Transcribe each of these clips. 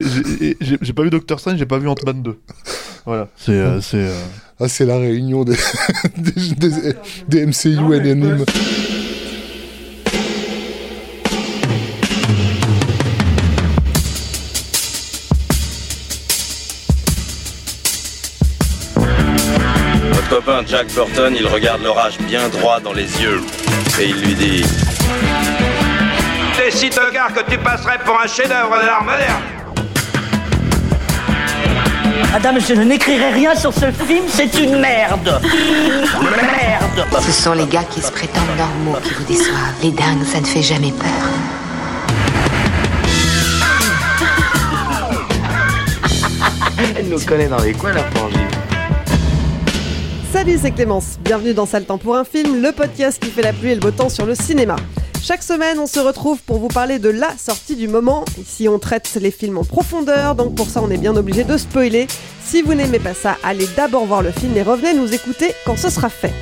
J'ai pas vu Doctor Strange, j'ai pas vu Ant-Man 2. Voilà, c'est... euh, c'est euh, Ah, c'est la réunion des, des, des- des MCU anonymes. Votre copain Jack Burton, il regarde l'orage bien droit dans les yeux. Et il lui dit T'es si tocard que tu passerais pour un chef-d'œuvre de l'art moderne. Madame, je n'écrirai rien sur ce film, c'est une merde. Merde. Ce sont les gars qui se prétendent normaux qui vous déçoivent. Les dingues, ça ne fait jamais peur. Elle nous connaît dans les coins, la frangine. Salut, c'est Clémence. Bienvenue dans Sale Temps pour un film, le podcast qui fait la pluie et le beau temps sur le cinéma. Chaque semaine, on se retrouve pour vous parler de la sortie du moment. Ici, on traite les films en profondeur, donc pour ça, on est bien obligé de spoiler. Si vous n'aimez pas ça, allez d'abord voir le film et revenez nous écouter quand ce sera fait.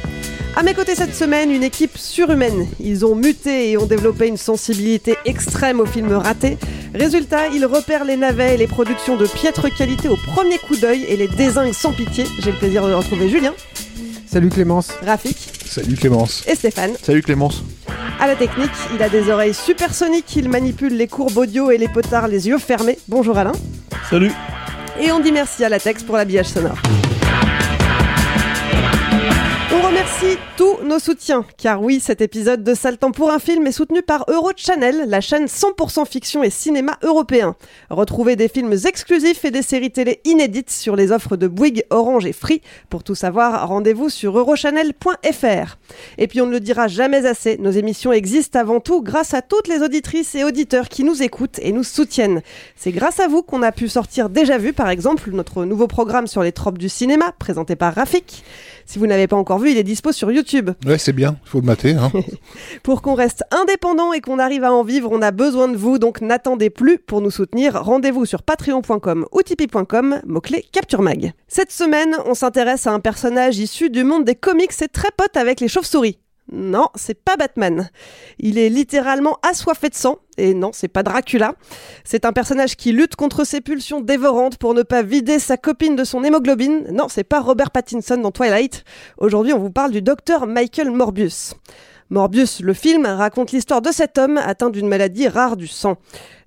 À mes côtés cette semaine, une équipe surhumaine. Ils ont muté et ont développé une sensibilité extrême aux films ratés. Résultat, ils repèrent les navets et les productions de piètre qualité au premier coup d'œil et les désinguent sans pitié. J'ai le plaisir de retrouver Julien, Salut Clémence. Rafik Salut Clémence. et Stéphane. Salut Clémence. À la technique, il a des oreilles supersoniques, il manipule les courbes audio et les potards les yeux fermés. Bonjour Alain. Salut. Et on dit merci à Latex pour l'habillage sonore. Remercie tous nos soutiens, car oui, cet épisode de Sale pour un film est soutenu par Eurochannel, la chaîne 100% fiction et cinéma européen. Retrouvez des films exclusifs et des séries télé inédites sur les offres de Bouygues, Orange et Free. Pour tout savoir, rendez-vous sur eurochannel.fr. Et puis on ne le dira jamais assez, nos émissions existent avant tout grâce à toutes les auditrices et auditeurs qui nous écoutent et nous soutiennent. C'est grâce à vous qu'on a pu sortir Déjà Vu, par exemple, notre nouveau programme sur les tropes du cinéma, présenté par Rafik. Si vous n'avez pas encore vu, il est dispo sur YouTube. Ouais, c'est bien, il faut le mater. Hein. Pour qu'on reste indépendant et qu'on arrive à en vivre, on a besoin de vous, donc n'attendez plus pour nous soutenir. Rendez-vous sur patreon.com ou tipeee.com, mot-clé Capture Mag. Cette semaine, on s'intéresse à un personnage issu du monde des comics et très pote avec les chauves-souris. Non, c'est pas Batman. Il est littéralement assoiffé de sang. Et non, c'est pas Dracula. C'est un personnage qui lutte contre ses pulsions dévorantes pour ne pas vider sa copine de son hémoglobine. Non, c'est pas Robert Pattinson dans Twilight. Aujourd'hui, on vous parle du docteur Michael Morbius. Morbius, le film, raconte l'histoire de cet homme atteint d'une maladie rare du sang.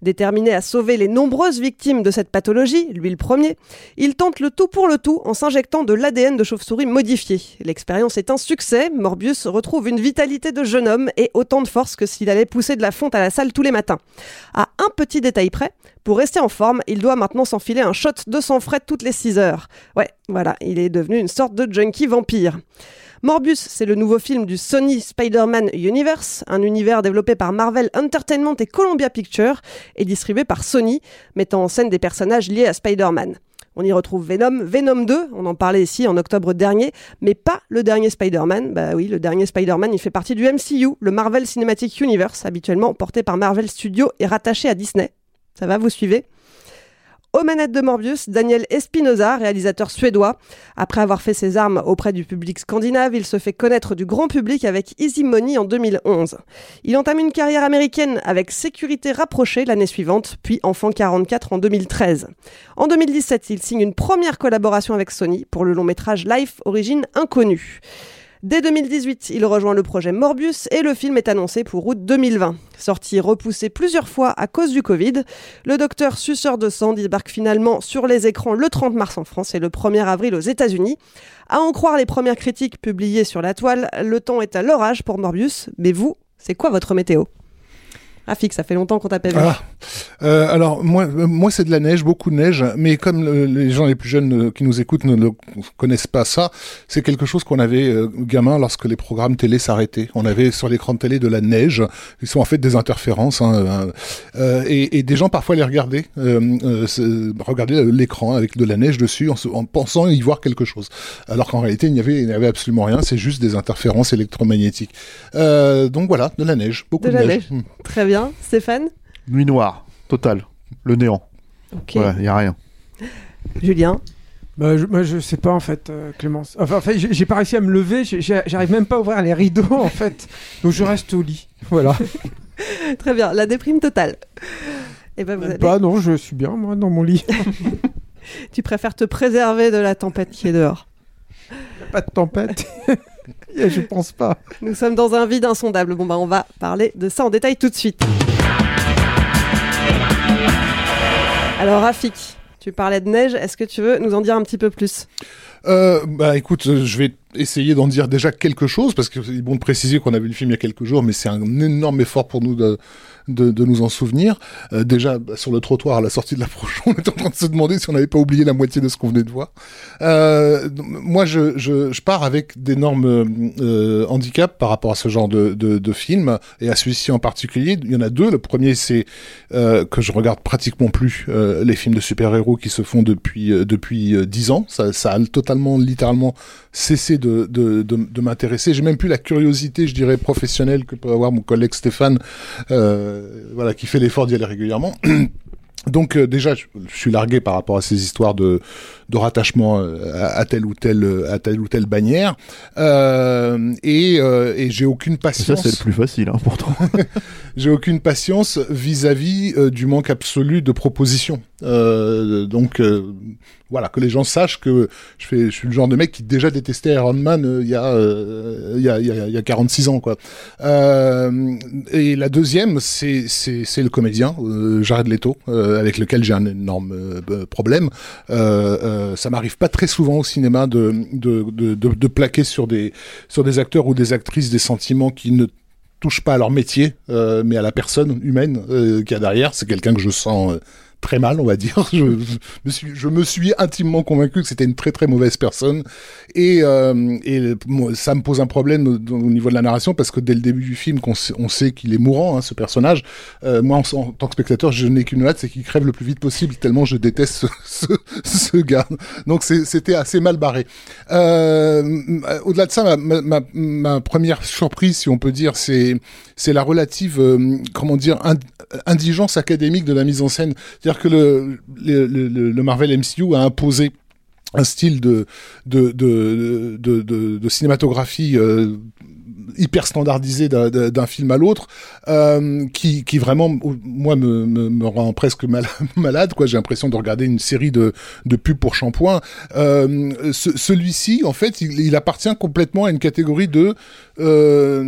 Déterminé à sauver les nombreuses victimes de cette pathologie, lui le premier, il tente le tout pour le tout en s'injectant de l'ADN de chauve-souris modifié. L'expérience est un succès, Morbius retrouve une vitalité de jeune homme et autant de force que s'il allait pousser de la fonte à la salle tous les matins. À un petit détail près, pour rester en forme, il doit maintenant s'enfiler un shot de sang frais toutes les 6 heures. Ouais, voilà, il est devenu une sorte de junkie vampire. Morbius, c'est le nouveau film du Sony Spider-Man Universe, un univers développé par Marvel Entertainment et Columbia Pictures et distribué par Sony, mettant en scène des personnages liés à Spider-Man. On y retrouve Venom, Venom 2, on en parlait ici en octobre dernier, mais pas le dernier Spider-Man. Bah oui, le dernier Spider-Man, il fait partie du MCU, le Marvel Cinematic Universe, habituellement porté par Marvel Studios et rattaché à Disney. Ça va, vous suivez? Aux manettes de Morbius, Daniel Espinosa, réalisateur suédois. Après avoir fait ses armes auprès du public scandinave, il se fait connaître du grand public avec Easy Money en 2011. Il entame une carrière américaine avec Sécurité rapprochée l'année suivante, puis Enfant 44 en 2013. En 2017, il signe une première collaboration avec Sony pour le long métrage Life Origine Inconnue. Dès 2018, il rejoint le projet Morbius et le film est annoncé pour août 2020. Sorti repoussé plusieurs fois à cause du Covid, le docteur suceur de sang débarque finalement sur les écrans le 30 mars en France et le 1er avril aux États-Unis. À en croire les premières critiques publiées sur la toile, le temps est à l'orage pour Morbius. Mais vous, c'est quoi votre météo? Rafik, ça fait longtemps qu'on t'a pas vu. Ah, Euh, alors moi, euh, moi c'est de la neige, beaucoup de neige, mais comme le- les gens les plus jeunes euh, qui nous écoutent ne, ne connaissent pas ça, c'est quelque chose qu'on avait gamin lorsque les programmes télé s'arrêtaient. On avait sur l'écran de télé de la neige, qui sont en fait des interférences, hein, et, et des gens parfois les regardaient, regardaient l'écran avec de la neige dessus en, pensant y voir quelque chose, alors qu'en réalité il n'y avait, il n'y avait absolument rien, c'est juste des interférences électromagnétiques. Donc voilà, de la neige, beaucoup De de, la neige. neige. Très bien. Stéphane Nuit noire, totale. Le néant. Ok. Voilà, il n'y a rien. Julien Bah, je, moi, je sais pas en fait, euh, Clémence. Enfin, en fait, j'ai pas réussi à me lever. J'arrive même pas à ouvrir les rideaux en fait. Donc je reste au lit. Voilà. Très bien. La déprime totale. Et ben vous allez- pas. Non, je suis bien moi dans mon lit. Tu préfères te préserver de la tempête qui est dehors. Y a pas de tempête. Je pense pas. Nous sommes dans un vide insondable. Bon bah on va parler de ça en détail tout de suite. Alors Rafik, tu parlais de neige. Est-ce que tu veux nous en dire un petit peu plus? Euh, bah écoute, euh, je vais essayer d'en dire déjà quelque chose parce que c'est bon de préciser qu'on a vu le film il y a quelques jours, mais c'est un énorme effort pour nous de, de, nous en souvenir. Euh, déjà bah, sur le trottoir à la sortie de l'approche, on était en train de se demander si on n'avait pas oublié la moitié de ce qu'on venait de voir. Euh, moi, je, je, pars avec d'énormes euh, handicaps par rapport à ce genre de, de, de film et à celui-ci en particulier. Il y en a deux. Le premier, c'est que je regarde pratiquement plus les films de super-héros qui se font depuis depuis dix ans. Ça a totalement, littéralement cessé de de, de, de m'intéresser. J'ai même plus la curiosité, je dirais, professionnelle que peut avoir mon collègue Stéphane, euh, voilà, qui fait l'effort d'y aller régulièrement. Donc euh, déjà, je, je suis largué par rapport à ces histoires de, de rattachement euh, à, à telle ou telle euh, à telle ou telle bannière, euh, et, euh, et j'ai aucune Ça, patience. c'est le plus facile, hein, pourtant. J'ai aucune patience vis-à-vis du manque absolu de propositions. Donc voilà, que les gens sachent que je, fais, je suis le genre de mec qui déjà détestait Iron Man il y, a, il y, a, il y, a, y a 46 ans. Quoi. Et la deuxième, c'est c'est- le comédien, Jared Leto, avec lequel j'ai un énorme problème. Euh, euh, ça m'arrive pas très souvent au cinéma de, de, de, plaquer sur des, sur des acteurs ou des actrices des sentiments qui ne touchent pas à leur métier, euh, mais à la personne humaine euh, qu'il y a derrière. C'est quelqu'un que je sens euh, très mal, on va dire. Je, je me suis, intimement convaincu que c'était une très très mauvaise personne, et, euh, ça me pose un problème au, au niveau de la narration parce que dès le début du film, on sait qu'il est mourant, hein, ce personnage. Euh, moi, en, tant que spectateur, je n'ai qu'une hâte, c'est qu'il crève le plus vite possible, tellement je déteste ce, gars. Donc c'était assez mal barré. Euh, Au-delà de ça, ma, première surprise, si on peut dire, c'est la relative, comment dire, ind- indigence académique de la mise en scène. C'est-à-dire que le, le, Marvel MCU a imposé un style de, de, de cinématographie euh, hyper standardisé d'un- film à l'autre euh, qui qui vraiment moi me, me, rend presque mal, malade quoi. J'ai l'impression de regarder une série de de pubs pour shampoing. Euh, ce- celui-ci en fait il, appartient complètement à une catégorie de euh,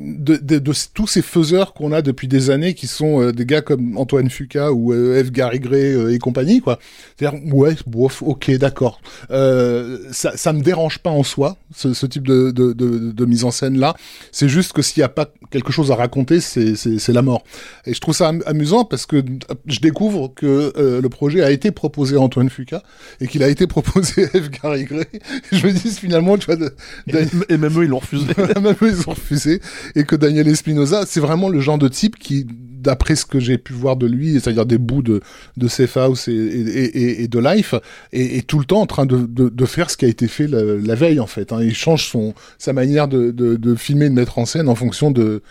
de, de, de tous ces faiseurs qu'on a depuis des années qui sont des gars comme Antoine Fuqua ou F. Gary Gray et compagnie quoi. C'est-à-dire ouais bof ok d'accord. Ça ça me dérange pas en soi ce, type de, de, de, mise en scène là c'est juste que s'il y a pas quelque chose à raconter c'est la mort et je trouve ça am- amusant parce que je découvre que euh, le projet a été proposé à Antoine Fuqua et qu'il a été proposé à F. Gary Gray je me dis finalement tu vois de- Et, et même eux, ils l'ont refusé. même eux, ils ont refusé, et que Daniel Espinosa, c'est vraiment le genre de type qui, d'après ce que j'ai pu voir de lui, c'est-à-dire des bouts de, de Safe House et, et, et, et de Life, est tout le temps en train de, de, faire ce qui a été fait la, veille, en fait. Hein. Il change sa manière de, de, filmer, de mettre en scène en fonction de,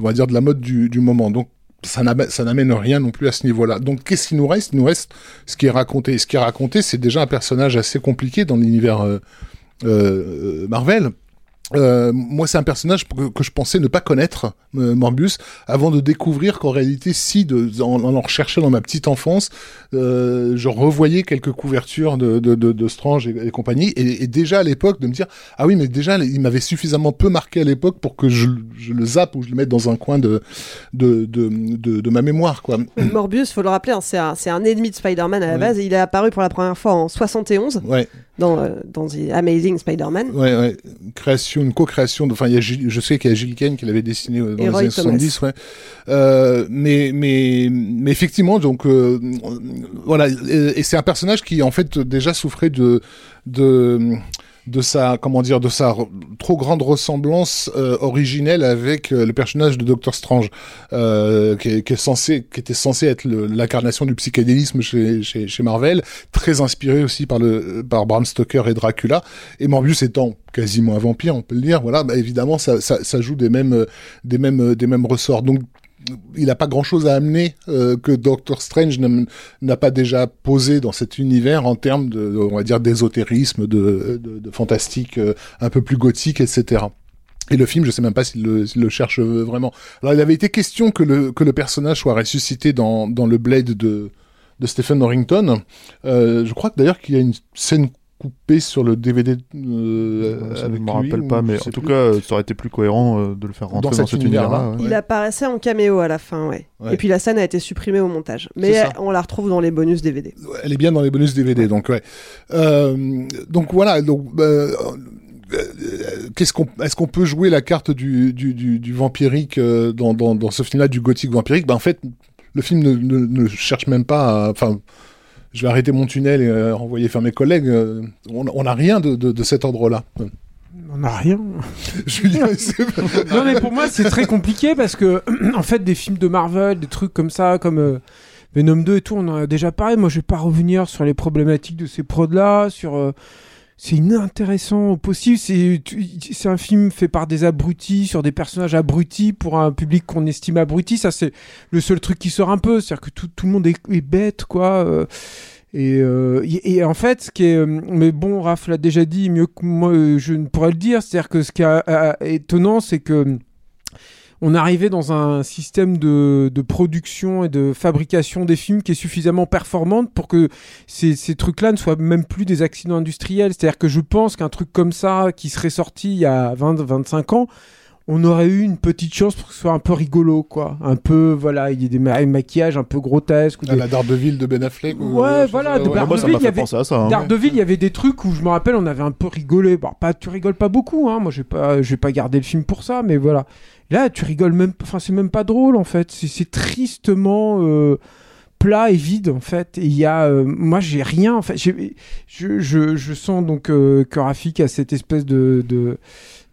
on dire, de la mode du, moment. Donc, ça n'amène, rien non plus à ce niveau-là. Donc, qu'est-ce qui nous reste? Il nous reste ce qui est raconté. Et ce qui est raconté, c'est déjà un personnage assez compliqué dans l'univers euh, euh, Marvel. Euh, moi, c'est un personnage que, que je pensais ne pas connaître, euh, Morbius, avant de découvrir qu'en réalité, si, de, en, en en recherchant dans ma petite enfance, euh, je revoyais quelques couvertures de, de, de, de Strange et, et compagnie, et, et déjà à l'époque de me dire, ah oui, mais déjà, il m'avait suffisamment peu marqué à l'époque pour que je, je le zappe ou je le mette dans un coin de, de, de, ma mémoire, quoi. Morbius, faut le rappeler, hein, c'est un, ennemi de Spider-Man à la base. Il est apparu pour la première fois en 71. Ouais. Dans, euh, dans The Amazing Spider-Man. Ouais, ouais. Création, une co-création. Enfin, il y a Gilles- je sais qu'il y a Gilles Kane qui l'avait dessiné euh, dans Et les Roy années Thomas. 70. Ouais. Euh, mais, mais, mais effectivement, donc euh, voilà. Et, et c'est un personnage qui en fait déjà souffrait de de de sa comment dire de sa trop grande ressemblance euh, originelle avec euh, le personnage de Doctor Strange euh, qui, est, qui est censé qui était censé être l'incarnation du psychédélisme chez, chez chez Marvel très inspiré aussi par le par Bram Stoker et Dracula. Et Morbius étant quasiment un vampire on peut le dire voilà bah, évidemment ça, ça ça joue des mêmes des mêmes des mêmes ressorts. Donc il n'a pas grand chose à amener euh, que Doctor Strange n'a- pas déjà posé dans cet univers en termes de, on va dire, d'ésotérisme, de, de, de fantastique euh, un peu plus gothique, etc. Et le film, je sais même pas s'il le, le cherche euh, vraiment. Alors, il avait été question que le, que le personnage soit ressuscité dans, dans le Blade de, de Stephen Norrington. Euh, je crois d'ailleurs qu'il y a une scène coupée sur le DVD euh, Ça, je avec me lui, rappelle pas, je mais en tout plus. cas, ça aurait été plus cohérent euh, de le faire rentrer Dans dans, cet univers-là, ouais. Il apparaissait en caméo à la fin, ouais. Ouais. Et puis la scène a été supprimée au montage. Mais on la retrouve dans les bonus DVD. Elle est bien dans les bonus DVD, donc ouais. Euh, donc voilà, donc euh, qu'est-ce qu'on, est-ce qu'on peut jouer la carte du du, du, du vampirique dans, dans dans ce film-là du gothique vampirique? Ben en fait, le film ne, ne, ne cherche même pas. à- Enfin, je vais arrêter mon tunnel et euh, renvoyer faire mes collègues. euh, on n'a rien de, de, de cet ordre-là. On n'a rien. Julien, non mais pour moi c'est très compliqué parce que en fait des films de Marvel, des trucs comme ça, comme euh, Venom 2 et tout, on en a déjà parlé. Moi je vais pas revenir sur les problématiques de ces prods là, sur euh, c'est inintéressant au possible. C'est un film fait par des abrutis sur des personnages abrutis pour un public qu'on estime abruti. Ça c'est le seul truc qui sort un peu, c'est-à-dire que tout, tout le monde est, bête quoi. euh, et, euh, et, et en fait, ce qui est, euh, mais bon, Raph l'a déjà dit mieux que moi, euh, je ne pourrais le dire. C'est-à-dire que ce qui est étonnant, c'est que on arrivait dans un système de, production et de fabrication des films qui est suffisamment performante pour que ces, ces trucs-là ne soient même plus des accidents industriels. C'est-à-dire que je pense qu'un truc comme ça, qui serait sorti il y a 20-25 ans, on aurait eu une petite chance pour que ce soit un peu rigolo, quoi. Un peu, voilà, il y a des ma- maquillages un peu grotesques. Ou à des... la Daredevil de Ben Affleck. ou- Ouais, voilà, de ouais. Daredevil, il y avait- penser à ça. hein. Daredevil, il y avait des trucs où je me rappelle, on avait un peu rigolé. Bon, pas, tu rigoles pas beaucoup, hein. Moi, j'ai pas, j'ai pas gardé le film pour ça, mais voilà. Là, tu rigoles même, enfin, c'est même pas drôle en fait. C'est, c'est tristement euh, plat et vide en fait. Et il y a, euh, moi, j'ai rien en fait. Je, je, je sens donc euh, que Rafik a cette espèce de de-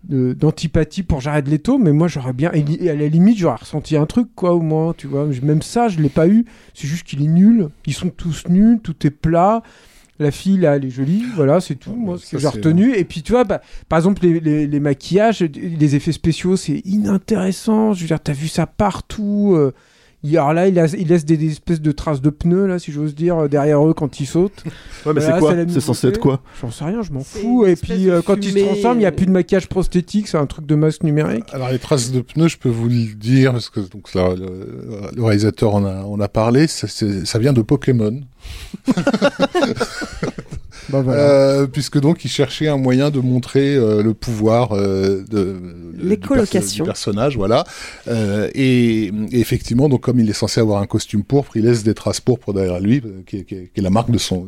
d'antipathie pour Jared Leto mais moi j'aurais bien et à la limite j'aurais ressenti un truc quoi au moins tu vois. Même ça je l'ai pas eu. C'est juste qu'il est nul. Ils sont tous nuls. Tout est plat. La fille là elle est jolie. Voilà c'est tout. Moi ce que j'ai retenu. et puis tu vois bah, par exemple les, les, les maquillages les effets spéciaux c'est inintéressant. Je veux dire t'as vu ça partout euh, alors là, il, a- il laisse des, des espèces de traces de pneus, là, si j'ose dire, euh, derrière eux quand ils sautent. Ouais, mais c'est quoi censé être quoi J'en sais rien, je m'en fous. Et puis euh, quand ils se transforment, il n'y a plus de maquillage prosthétique, c'est un truc de masque numérique. Alors les traces de pneus, je peux vous le dire parce que donc là, le, le réalisateur en a, en a parlé. Ça, ça vient de Pokémon, Bah voilà. Euh, puisque donc il cherchait un moyen de montrer euh, le pouvoir euh, de, de- du L'écolocation. perso- du personnage, voilà. Euh, et, et effectivement, donc comme il est censé avoir un costume pourpre, il laisse des traces pourpres derrière lui, euh, qui, est- qui est- qui est la marque de son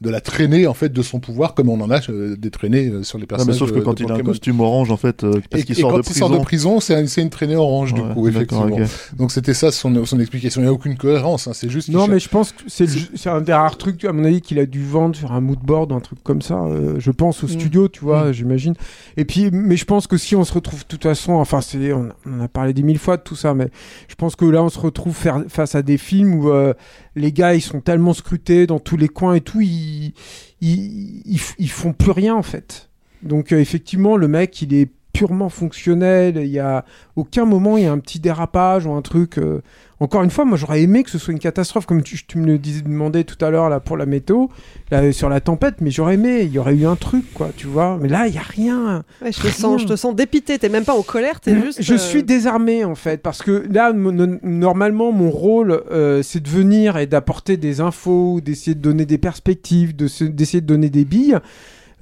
de la traînée en fait de son pouvoir, comme on en a euh, des traînées euh, sur les Non, personnages. mais sauf que de- quand il a un costume orange, en fait, euh, parce et, qu'il sort quand de il prison. sort de prison, c'est un- c'est une traînée orange du coup, effectivement. Donc c'était ça son, son explication. Il n'y a aucune cohérence. hein, C'est juste. Non, mais je pense que c'est le- c'est un des rares trucs, à mon avis, qu'il a dû vendre sur un mood board, un truc comme ça. euh, je pense au Mm. studio, tu vois, Mm. j'imagine. Et puis, mais je pense que si on se retrouve, de toute façon, enfin, c'est, on, a parlé des mille fois de tout ça, mais je pense que là, on se retrouve faire, face à des films où euh, les gars, ils sont tellement scrutés dans tous les coins et tout, ils, ils, font plus rien, en fait. Donc, euh, effectivement, le mec, il est purement fonctionnel. Il y a aucun moment il y a un petit dérapage ou un truc. euh, Encore une fois, moi j'aurais aimé que ce soit une catastrophe, comme tu, tu me le disais, demandais tout à l'heure là pour la météo, là, sur la tempête. Mais j'aurais aimé, il y aurait eu un truc, quoi, tu vois. Mais là, il y a rien. Ouais, je, te sens, je te sens dépité, t'es même pas en colère, t'es juste. Je euh, suis désarmé en fait, parce que là, normalement, mon rôle, euh, c'est de venir et d'apporter des infos, d'essayer de donner des perspectives, de d'essayer de donner des billes.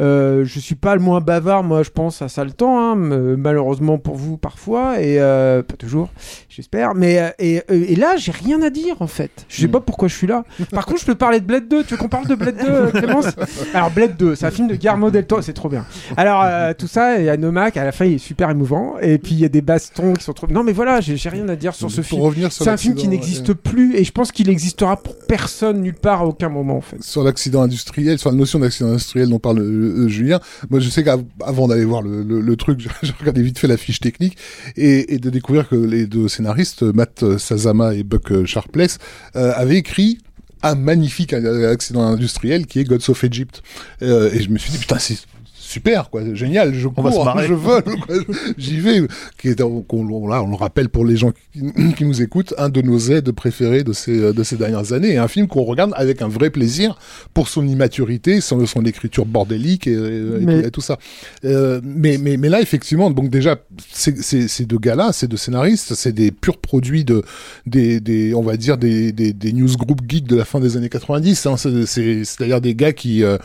Euh, je suis pas le moins bavard, moi, je pense à ça le temps, hein, malheureusement pour vous parfois, et euh, pas toujours, j'espère. Mais euh, et, euh, et là, j'ai rien à dire en fait. Je sais pas pourquoi je suis là. Par contre, je peux parler de Blade 2. Tu veux qu'on parle de Blade 2, euh, Clémence? Alors Blade 2, c'est un film de Guillermo del Toro, c'est trop bien. Alors euh, tout ça, il y a Nomak, à la fin, il est super émouvant, et puis il y a des bastons qui sont trop. Non, mais voilà, j'ai rien à dire sur ce Pour film. revenir sur C'est un film qui n'existe ouais. plus, et je pense qu'il n'existera pour personne nulle part à aucun moment en fait. sur l'accident industriel, sur la notion d'accident industriel dont parle euh, Julien, moi je sais qu'avant d'aller voir le, truc, j'ai regardé vite fait la fiche technique et, de découvrir que les deux scénaristes, Matt Sazama et Buck Sharpless, euh, avaient écrit un magnifique accident industriel qui est Gods of Egypt. Euh, et je me suis dit, putain, c'est super, quoi, génial, je On va se cours, marrer. je vole, quoi, j'y vais. Qui est, on, on- là, on le rappelle pour les gens qui, qui nous écoutent, un de nos aides préférés de ces, de ces dernières années, et un film qu'on regarde avec un vrai plaisir pour son immaturité, son, son écriture bordélique et, et Mais- tout, et tout ça. Euh, mais, mais, mais là, effectivement, donc déjà, ces, ces, ces deux gars-là, ces deux scénaristes, c'est des purs produits de, des, des, on va dire, des, des, des newsgroup geeks de la fin des années 90. Hein. C'est, c'est, c'est d'ailleurs des gars qui, euh,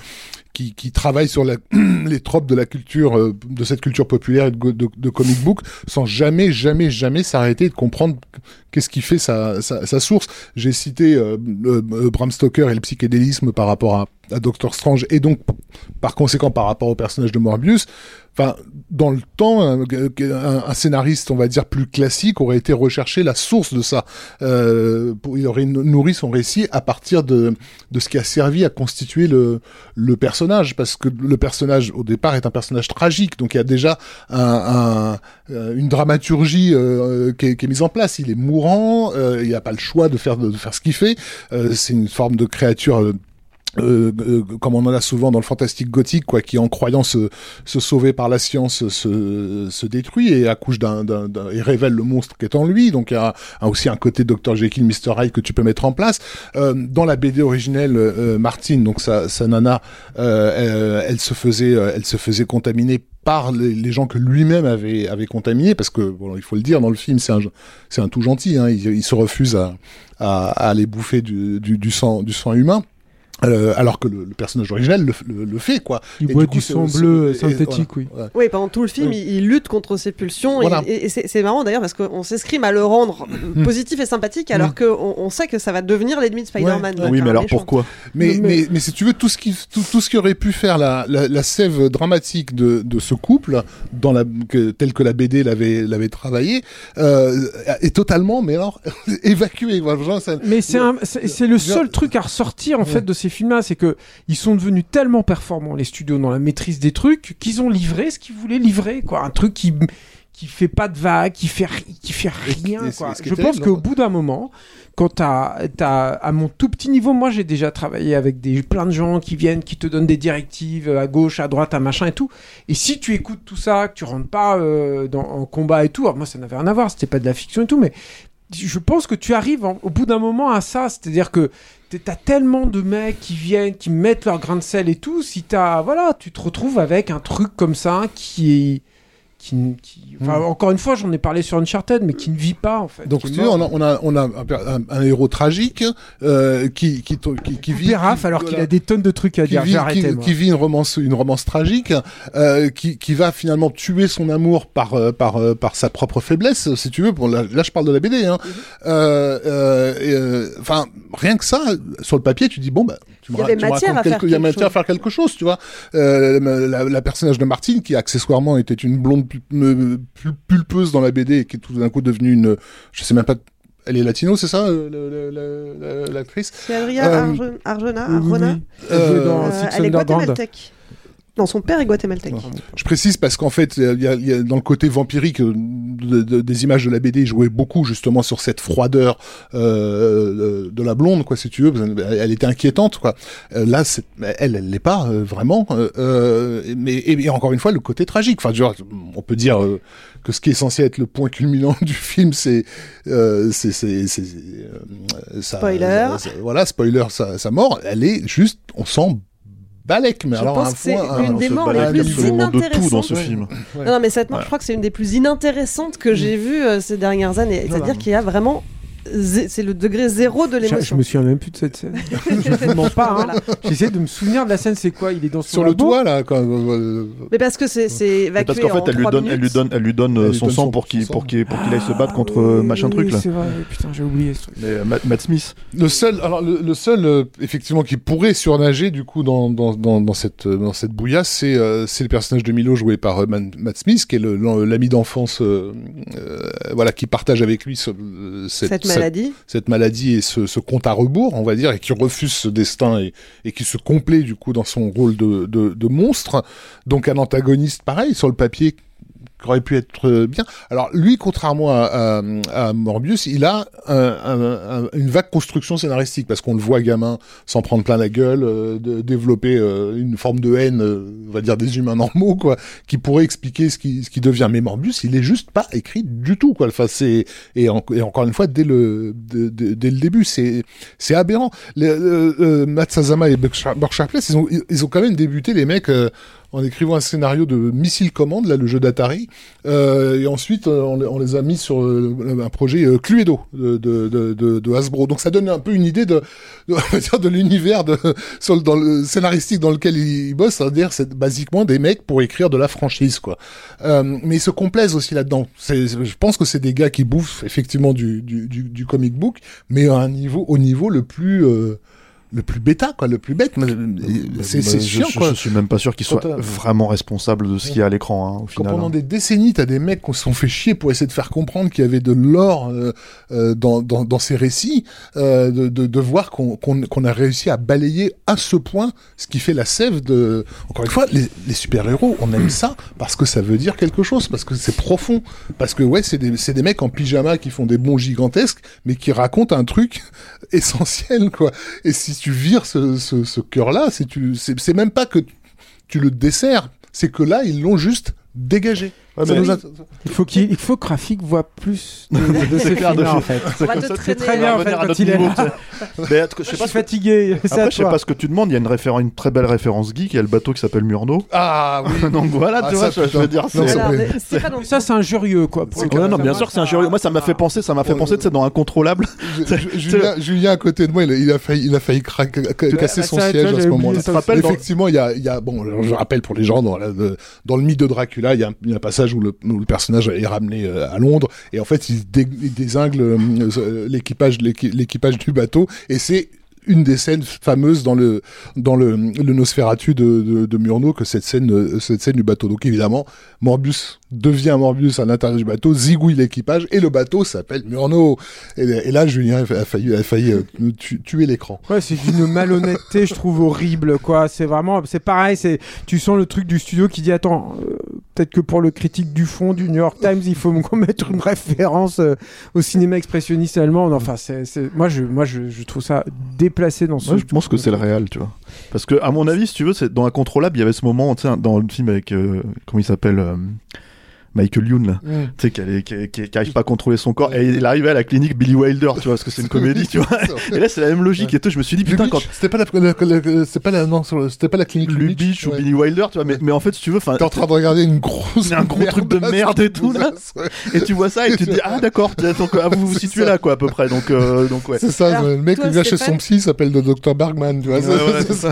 qui, qui travaillent sur la, les tropes de la culture, euh, de cette culture populaire et de, de, de comic book, sans jamais, jamais, jamais s'arrêter de comprendre qu'est-ce qui fait sa, sa, sa source. J'ai cité euh, euh, euh, Bram Stoker et le psychédélisme par rapport à, à Doctor Strange, et donc par conséquent par rapport au personnage de Morbius. Enfin, dans le temps, un, scénariste, on va dire plus classique, aurait été rechercher la source de ça. Euh, pour- il aurait nourri son récit à partir de, de ce qui a servi à constituer le, le personnage, parce que le personnage au départ est un personnage tragique, donc il y a déjà euh, une dramaturgie euh, qui, est, mise en place. Il est mourant, euh, il n'a pas le choix de faire de, faire ce qu'il fait. C'est une forme de créature. Euh, euh, comme on en a souvent dans le fantastique gothique, quoi, qui en croyant se, se sauver par la science se, se détruit et accouche d'un, et révèle le monstre qui est en lui. Donc il y a, aussi un côté Dr Jekyll, Mr Hyde que tu peux mettre en place. Euh, dans la BD originelle, euh, Martine, donc sa, sa nana, elle, elle se faisait, elle se faisait contaminer par les, gens que lui-même avait, avait contaminés, parce que bon, il faut le dire dans le film, c'est un, c'est un tout gentil. Hein, il, se refuse à, à, à aller bouffer du, du sang, du sang humain. Euh, alors que le, le personnage originel le, le, le fait quoi. Il Et boit coup, du c'est- sang bleu et- synthétique, voilà. oui. Ouais. Oui, pendant tout le film, Oui. il, il lutte contre ses pulsions et- Voilà. et, et c'est c'est marrant d'ailleurs parce qu'on s'escrime à le rendre Mm. positif et sympathique alors qu'on on sait que ça va devenir l'ennemi de Spider-Man. Oui, mais alors méchant. pourquoi Mais, Mais- mais, mais si tu veux, tout ce qui, tout, tout ce qui aurait pu faire la, la, la sève dramatique de, de ce couple, dans la, que, tel que la BD l'avait, l'avait travaillé, euh, est totalement, mais alors, évacué. Voilà, genre, ça- Mais c'est un- c'est c'est le seul truc à ressortir en fait de ces films-là, c'est que ils sont devenus tellement performants les studios dans la maîtrise des trucs qu'ils ont livré ce qu'ils voulaient livrer, quoi. Un truc qui qui fait pas de vagues, qui fait qui fait rien, quoi. Je pense qu'au bout d'un moment, quand t'as t'as à mon tout petit niveau, moi j'ai déjà travaillé avec des plein de gens qui viennent, qui te donnent des directives à gauche, à droite, à machin et tout. Et si tu écoutes tout ça, que tu rentres pas euh, dans, en combat et tout, alors moi ça n'avait rien à voir, c'était pas de la fiction et tout, mais je pense que tu arrives en- au bout d'un moment à ça, c'est-à-dire que t'as tellement de mecs qui viennent, qui mettent leur grain de sel et tout, si t'as, voilà, tu te retrouves avec un truc comme ça qui est, qui, qui- enfin, encore une fois, j'en ai parlé sur Uncharted, mais qui ne vit pas en fait. Donc, tu mort. on a, on a, on a un, per- un- un héros tragique euh, qui, qui, qui, qui vit. Qui- alors qu'il a des tonnes de trucs à qui dire. vit, qui, moi. qui vit une romance, une romance tragique, euh, qui, qui va finalement tuer son amour par, euh, par, euh, par sa propre faiblesse, si tu veux. Bon, là, là, je parle de la BD. Hein. Mhm. Euh, euh, euh, Enfin, rien que ça, sur le papier, tu dis bon, bah, tu me, Il y ra- avait tu me matière racontes à faire quelque- il y a matière à faire quelque chose, tu vois. Euh, la, la personnage de Martine, qui accessoirement était une blonde pulpeuse dans la BD, et qui est tout d'un coup devenue une, je sais même pas. Elle est latino, c'est ça, euh, l'actrice? C'est Adria Euh, Arjona, Arjona, Oui, oui, jouait dans Euh, elle est guatémaltèque. Non, son père est guatémaltèque. Je précise parce qu'en fait, il y a, il y a dans le côté vampirique euh, de- de- des images de la BD, il jouait beaucoup justement sur cette froideur euh, de la blonde, quoi, si tu veux. Elle, était inquiétante, quoi. Euh, là, elle, elle l'est pas euh, vraiment. euh, euh, mais et, et encore une fois, le côté tragique. Enfin, genre, on peut dire euh, que ce qui est censé être le point culminant du film, c'est, euh, euh, Spoiler. ça- voilà, spoiler, sa, sa mort. Elle est juste, on sent balèque, mais Je alors pense un que c'est une un- des morts les plus absolument de tout dans ce inintéressantes. film. Non, non, mais cette mort, Ouais. je crois que c'est une des plus inintéressantes que j'ai vues euh, ces dernières années. C'est-à-dire Voilà. qu'il y a vraiment c'est le degré zéro de Je, je l'émotion. me souviens même plus de cette scène. je ne mens pas. hein. Voilà. J'essaie de me souvenir de la scène. C'est quoi? Il est dans son Sur le labo toit, là, quand. euh, Mais parce que c'est évacué Parce qu'en fait, en elle lui donne, elle lui donne, elle lui donne euh, Elle lui son donne sang son- pour qu'il, pour qu'il, pour qu'il aille se battre contre Ah, euh, machin oui, truc là. C'est vrai. Putain, j'ai oublié ce truc. Mais euh, Matt, Matt Smith. Le seul, alors le, le seul euh, effectivement qui pourrait surnager du coup dans dans dans, dans cette euh, dans cette bouillasse, c'est euh, c'est le personnage de Milo joué par euh, Matt Smith, qui est le- l'ami d'enfance, euh, euh, voilà, qui partage avec lui ce- euh, cette, Cette maladie. cette maladie et ce, ce compte à rebours, on va dire, et qui refuse ce destin et, et qui se complaît du coup dans son rôle de, de, de monstre. Donc un antagoniste pareil sur le papier qui aurait pu être euh, bien. Alors lui, contrairement à, à, à Morbius, il a un- un- un- une vague construction scénaristique parce qu'on le voit gamin s'en prendre plein la gueule, euh, développer euh, une forme de haine, euh, on va dire des humains normaux quoi, qui pourrait expliquer ce qui ce qui devient. Mais Morbius, il est juste pas écrit du tout quoi. Enfin c'est et, en- et encore une fois dès le dès, le début, c'est c'est aberrant. Les, euh, euh, Matt Sazama et Sharpless, ils ont ils ont quand même débuté les mecs. En écrivant un scénario de Missile Command, là, le jeu d'Atari, euh, et ensuite euh, on, les- a mis sur euh, un projet Cluedo de, de, de, de, Hasbro. Donc ça donne un peu une idée de, de, l'univers dans le scénaristique dans lequel ils bossent, c'est-à-dire c'est basiquement des mecs pour écrire de la franchise, quoi. Mais ils se complaisent aussi là-dedans. Je pense que c'est des gars qui bouffent effectivement du, du, du, du comic book, mais à un niveau, au niveau le plus euh, le plus bêta, quoi, le plus bête. C'est chiant, je- quoi. je suis même pas sûr qu'il soit Quand t'as- vraiment responsable de ce qu'il y a à l'écran, hein, au Quand final. pendant hein. des décennies, t'as des mecs qui se sont fait chier pour essayer de faire comprendre qu'il y avait de l'or euh, euh, dans, dans, dans ces récits, euh, de, de, de voir qu'on qu'on a réussi à balayer à ce point ce qui fait la sève de... Encore une fois, les, les super-héros, on aime ça parce que ça veut dire quelque chose, parce que c'est profond, parce que ouais, c'est des, des mecs en pyjama qui font des bons gigantesques, mais qui racontent un truc essentiel, quoi. Et si tu vires ce, ce, ce cœur-là, c'est même pas que tu le desserres, c'est que là, ils l'ont juste dégagé. Ouais, Ça mais- nous a- Il faut qu'il il faut que Rafik voit plus de, de ces chez- en fait. C'est très bien, en fait, quand il est niveau, là. tu sais. Mais, je suis pas ce que- fatigué. Après, je sais pas ce que tu demandes. Il y a une, très belle référence geek. Il y a le bateau qui s'appelle Murnau. Ah oui. Donc voilà, Ah, tu ça, vois, je- veux dire, ça- c'est injurieux, quoi. Non, bien sûr que c'est injurieux. Moi, ça m'a fait penser, ça m'a fait penser, c'est dans Incontrôlable. Ju- Ju- Julien, Julien à côté de moi, il a, il a failli, il a failli craquer, casser Ah, son tu siège à ce moment-là. Effectivement, il y a, bon, je rappelle pour les gens dans, le mythe de Dracula, il y a un, un où le, personnage est ramené euh, à Londres et en fait, il, dé, désingle euh, euh, l'équipage, l'équi- l'équipage du bateau et c'est une des scènes fameuses dans le dans le, Nosferatu de, de, de Murnau que cette scène cette scène du bateau. Donc évidemment, Morbius devient Morbius à l'intérieur du bateau, zigouille l'équipage et le bateau s'appelle Murnau. Et, là, Julien a failli a failli euh, tu- tuer l'écran. Ouais, c'est d'une malhonnêteté, je trouve horrible, quoi. C'est vraiment, c'est pareil, c'est, tu sens le truc du studio qui dit, attends, euh, peut-être que pour le critique du fond du New York Times, il faut me mettre une référence euh, au cinéma expressionniste allemand. Enfin, c'est- moi, je, moi, je, je trouve ça déplacé dans ce. Moi, je pense que c'est le réel, tu vois. Parce que, à mon avis, si tu veux, c'est dans Incontrôlable, il y avait ce moment, tu sais, dans le film avec, euh, comment il s'appelle, euh, Michael Youn, là. Tu sais, qui, allait- qui, qui- qui arrive pas à contrôler son corps. Et il arrivait à la clinique Billy Wilder, tu vois, parce que c'est une comédie, tu vois. Et là, c'est la même logique et tout. Je me suis dit, putain, quand. C'était pas la, la- la- c'était pas la, non, sur- c'était pas la clinique Lubitsch ou ouais. Billy Wilder, tu vois. Mais, mais en fait, si tu veux, enfin. T'es en train de regarder une grosse, un gros truc de merde et tout, là. Ouais. Et tu vois ça et tu te dis, ah, d'accord, donc ah, vous vous situez là, quoi, à peu près. Donc, euh, donc ouais. C'est ça, Alors, le mec toi, qui vient chez son psy il s'appelle le docteur Bergman, tu vois. Ouais, c'est- ouais, ça.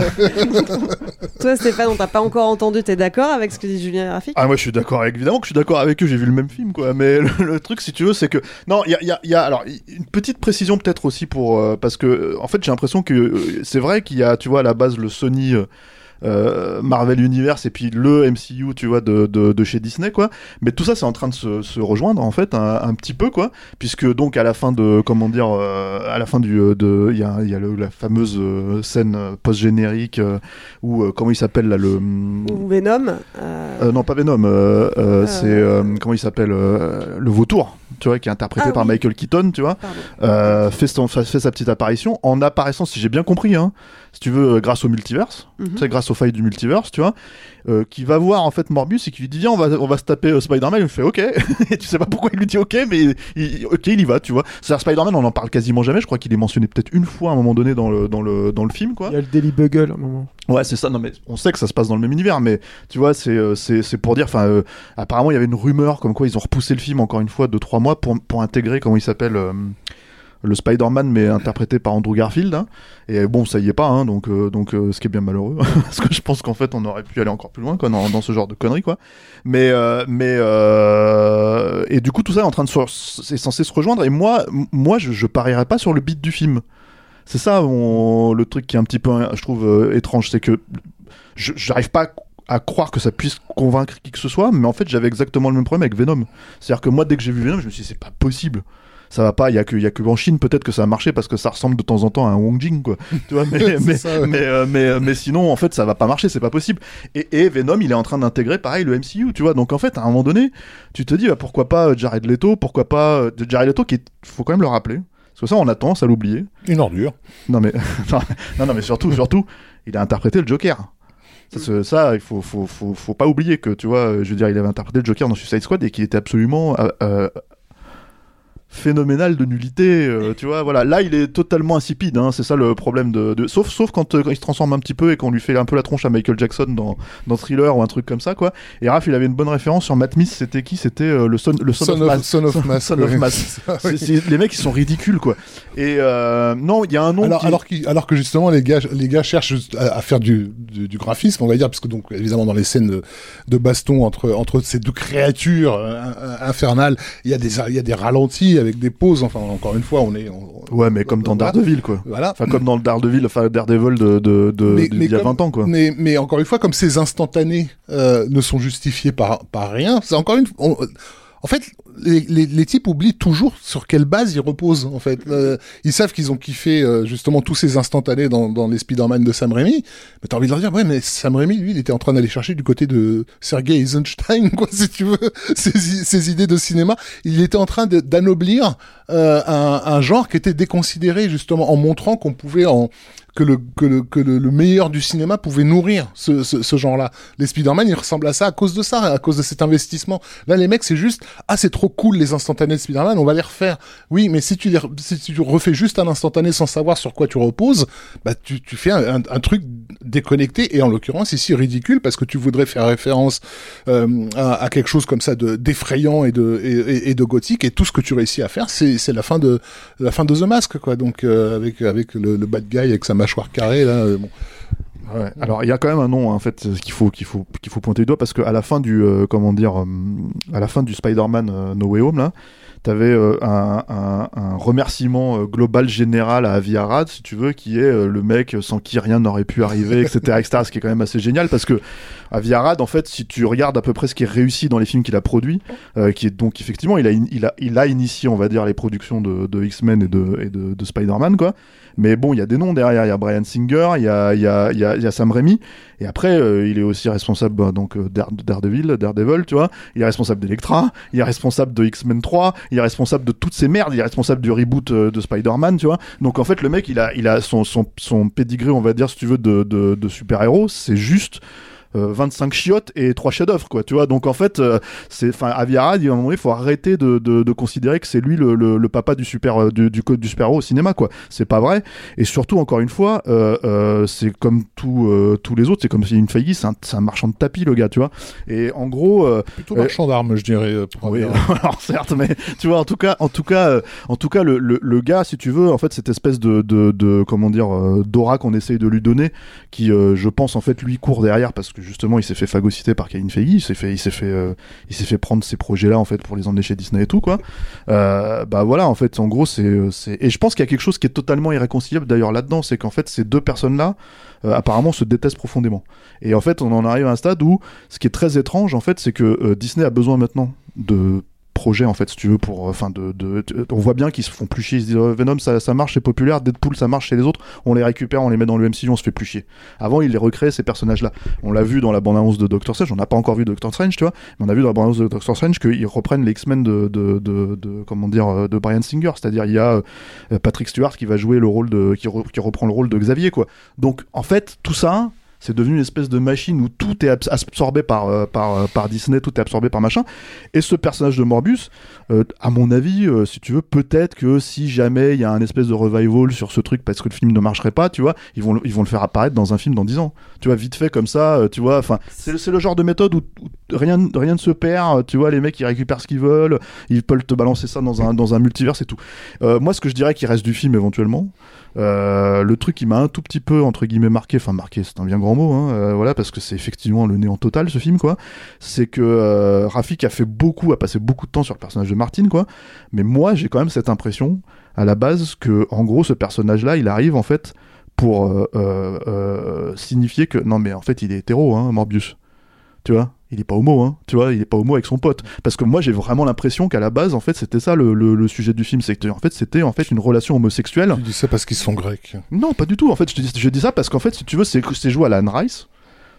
Toi, Stéphane, on t'a pas encore entendu. T'es d'accord avec ce que dit Julien Rafik? Ah moi je suis d'accord évidemment que je suis d'accord avec eux j'ai vu le même film quoi. Mais le, truc si tu veux c'est que non il y a, y a- alors une petite précision peut-être aussi pour euh, parce que euh, en fait j'ai l'impression que euh, c'est vrai qu'il y a tu vois à la base le Sony euh, Marvel Universe et puis le MCU tu vois de, de, de chez Disney quoi mais tout ça c'est en train de se, se rejoindre en fait un, un petit peu quoi puisque donc à la fin de comment dire euh, à la fin du euh, il y a, y a le- la fameuse scène post générique euh, où comment il s'appelle là le Ou Venom non, pas Venom. C'est comment il s'appelle le vautour, tu vois, qui est interprété Ah par oui. Michael Keaton, tu vois, Pardon. fait, son- fait sa petite apparition en apparaissant, si j'ai bien compris, hein, si tu veux, euh, grâce au multiverse, tu sais, grâce aux failles du multiverse, tu vois, euh, qui va voir en fait Morbius et qui lui dit viens on va on va se taper euh, Spider-Man, il me fait ok, et tu sais pas pourquoi il lui dit ok, mais il, ok il y va, tu vois. C'est-à-dire Spider-Man on en parle quasiment jamais, je crois qu'il est mentionné peut-être une fois à un moment donné dans le dans le dans le film quoi. Il y a le Daily Bugle à un moment. Ouais, c'est ça. Non, mais on sait que ça se passe dans le même univers, mais tu vois, c'est c'est c'est pour dire. Enfin, euh, apparemment, il y avait une rumeur comme quoi ils ont repoussé le film encore une fois de trois mois pour pour intégrer comment il s'appelle. Le Spider-Man mais interprété par Andrew Garfield hein. et bon ça y est pas hein, donc euh, donc euh, ce qui est bien malheureux parce que je pense qu'en fait on aurait pu aller encore plus loin dans, ce genre de conneries quoi mais euh, mais et du coup tout ça est en train de se- c'est censé se rejoindre et moi moi je, parierais pas sur le beat du film c'est ça mon- le truc qui est un petit peu je trouve étrange c'est que j'arrive pas à croire que ça puisse convaincre qui que ce soit, mais en fait j'avais exactement le même problème avec Venom. C'est-à-dire que moi dès que j'ai vu Venom, je me suis dit c'est pas possible. Ça va pas, il y a que il y a que en Chine peut-être que ça a marché parce que ça ressemble de temps en temps à un Wong Jing quoi. tu vois mais mais, ça, ouais. mais, euh, mais euh, mais sinon en fait ça va pas marcher, c'est pas possible. Et, et Venom, il est en train d'intégrer pareil le MCU, tu vois. Donc en fait à un moment donné, tu te dis bah, pourquoi pas Jared Leto, pourquoi pas euh, Jared Leto qui est faut quand même le rappeler. Parce que ça on a tendance à l'oublier. Une ordure. Non mais non, non mais surtout surtout il a interprété le Joker. Ça, il faut, faut, faut, faut pas oublier que tu vois, euh, je veux dire, il avait interprété le Joker dans Suicide Squad et qu'il était absolument euh, euh, phénoménal de nullité. euh, tu vois, voilà. Là, il est totalement insipide. Hein, c'est ça le problème de. de- Sauf, sauf quand, euh, quand il se transforme un petit peu et qu'on lui fait un peu la tronche à Michael Jackson dans, dans Thriller ou un truc comme ça, quoi. Et Raph, il avait une bonne référence sur Matt Smith. C'était qui? C'était euh, le son, le son, Son of, of- Mass. Son of Mass, Son of. Mass. Les mecs, ils sont ridicules, quoi. Et non, il y a un nom. Alors, qui- alors, qu'il- alors que justement les gars, les gars cherchent à, à faire du, du, du graphisme, on va dire, parce que donc évidemment dans les scènes de, de baston entre entre ces deux créatures in- infernales, il y a des il y a des ralentis avec des pauses. Enfin, encore une fois, on est on- Ouais, mais comme dans. Daredevil, quoi. Voilà. Enfin, comme dans le Daredevil, enfin, Daredevil de, de, de, Mais- de- mais d'il y a comme- 20 ans, quoi. Mais, mais encore une fois, comme ces instantanés euh, ne sont justifiés par, par rien, c'est encore une. on- en fait, les, les, les types oublient toujours sur quelle base ils reposent. En fait, Euh, ils savent qu'ils ont kiffé euh, justement tous ces instantanés dans, dans les Spider-Man de Sam Raimi. Mais t'as envie de leur dire, ouais, mais Sam Raimi, lui, il était en train d'aller chercher du côté de Sergei Eisenstein, quoi, si tu veux, ses, ses idées de cinéma. Il était en train d'anoblir euh, un, un genre qui était déconsidéré justement en montrant qu'on pouvait en que le que le que le, le meilleur du cinéma pouvait nourrir ce, ce, genre-là. Les Spider-Man, ils ressemblent à ça à cause de ça, à cause de cet investissement. Là, les mecs, c'est juste ah c'est trop cool les instantanés de Spider-Man, on va les refaire. Oui, mais si tu si tu refais juste un instantané sans savoir sur quoi tu reposes, bah tu, tu fais un, truc déconnecté et en l'occurrence ici ridicule parce que tu voudrais faire référence euh, à, quelque chose comme ça de d'effrayant et de et de gothique et tout ce que tu réussis à faire c'est c'est la fin de la fin de The Mask quoi donc euh, avec avec le, le bad guy avec sa mâchoire carrée là euh. Alors il y a quand même un nom hein, en fait euh, qu'il faut qu'il faut qu'il faut pointer du doigt parce qu'à la fin du euh, comment dire à la fin du Spider-Man No Way Home là t'avais un, un, remerciement global général à Avi Arad si tu veux qui est le mec sans qui rien n'aurait pu arriver etc etc ce qui est quand même assez génial parce que Avi Arad en fait si tu regardes à peu près ce qui est réussi dans les films qu'il a produits qui est donc effectivement il a il a il a initié on va dire les productions de, de X-Men et de et de, de Spider-Man quoi mais bon, il y a des noms derrière. Il y a Brian Singer, il y a, y a, y a, y a Sam Raimi. Et après, euh, il est aussi responsable bah, donc euh, Dare- de Daredevil, Daredevil, tu vois. Il est responsable d'Electra. Il est responsable de X-Men 3. Il est responsable de toutes ces merdes. Il est responsable du reboot euh, de Spider-Man, tu vois. Donc en fait, le mec, il a, il a son, son, son pedigree, on va dire, si tu veux, de, de, de super-héros. C'est juste. Euh, 25 chiottes et 3 chefs-d'œuvre quoi tu vois. Donc en fait euh, c'est enfin Avi Arad il y a un moment il faut arrêter de, de, de considérer que c'est lui le, le, le papa du super euh, du, du, du super héros au cinéma quoi. C'est pas vrai. Et surtout encore une fois euh, euh, c'est comme tout, euh, tous les autres c'est comme si une faillite c'est un, marchand de tapis le gars tu vois. Et en gros euh, plutôt euh, marchand d'armes je dirais euh, pour oui, alors certes, mais tu vois, en tout cas, en tout cas, euh, en tout cas, le, le, le gars, si tu veux, en fait, cette espèce de, de, de comment dire, euh, d'aura qu'on essaye de lui donner, qui, euh, je pense, en fait, lui court derrière parce que justement, il s'est fait phagocyter par Kevin Feige, il s'est fait, il s'est fait, euh, il s'est fait prendre ces projets-là, en fait, pour les emmener chez Disney et tout, quoi. Euh, bah voilà, en fait, en gros, c'est, euh, c'est, et je pense qu'il y a quelque chose qui est totalement irréconciliable d'ailleurs là-dedans, c'est qu'en fait, ces deux personnes-là, apparemment, se détestent profondément. Et en fait, on en arrive à un stade où, ce qui est très étrange, en fait, c'est que Disney a besoin maintenant de projets en fait si tu veux pour enfin de, de, de- on voit bien qu'ils se font plus chier ils se disent oh, Venom ça, ça marche c'est populaire Deadpool ça marche chez les autres on les récupère on les met dans le MCU on se fait plus chier. Avant ils les recréaient ces personnages là on l'a vu dans la bande annonce de Doctor Strange on n'a pas encore vu Doctor Strange tu vois mais on a vu dans la bande annonce de Doctor Strange qu'ils reprennent les X-Men de, de, de, comment dire euh, de Brian Singer c'est à dire il y a euh, Patrick Stewart qui va jouer le rôle de qui, qui reprend le rôle de Xavier quoi. Donc en fait tout ça c'est devenu une espèce de machine où tout est abs- absorbé par, euh, par, euh, par Disney, tout est absorbé par machin. Et ce personnage de Morbus, euh, à mon avis, si tu veux, peut-être que si jamais il y a un espèce de revival sur ce truc parce que le film ne marcherait pas, tu vois, ils vont, ils vont le faire apparaître dans un film dans 10 ans. Tu vois, vite fait comme ça, tu vois, enfin, c'est le genre de méthode où rien, rien ne se perd. Tu vois, les mecs ils récupèrent ce qu'ils veulent, ils peuvent te balancer ça dans un dans un multiverse et tout. Euh, moi, ce que je dirais qu'il reste du film éventuellement. Euh, le truc qui m'a un tout petit peu entre guillemets marqué, enfin marqué, c'est un bien grand mot, hein, euh, voilà, parce que c'est effectivement le néant total ce film, quoi. C'est que Rafik a fait beaucoup, a passé beaucoup de temps sur le personnage de Martine, quoi. Mais moi, j'ai quand même cette impression à la base que, en gros, ce personnage-là, il arrive en fait pour signifier que non, mais en fait, il est hétéro, hein, Morbius. Tu vois? Il est pas homo, hein, tu vois, il est pas homo avec son pote. Parce que moi, j'ai vraiment l'impression qu'à la base, en fait, c'était ça le, le- le sujet du film, c'est que en fait, c'était en fait une relation homosexuelle. Tu dis ça parce qu'ils sont grecs. Non, pas du tout. En fait, je, te dis, je dis ça parce qu'en fait, si tu veux, c'est c'est joué à la Anne Rice.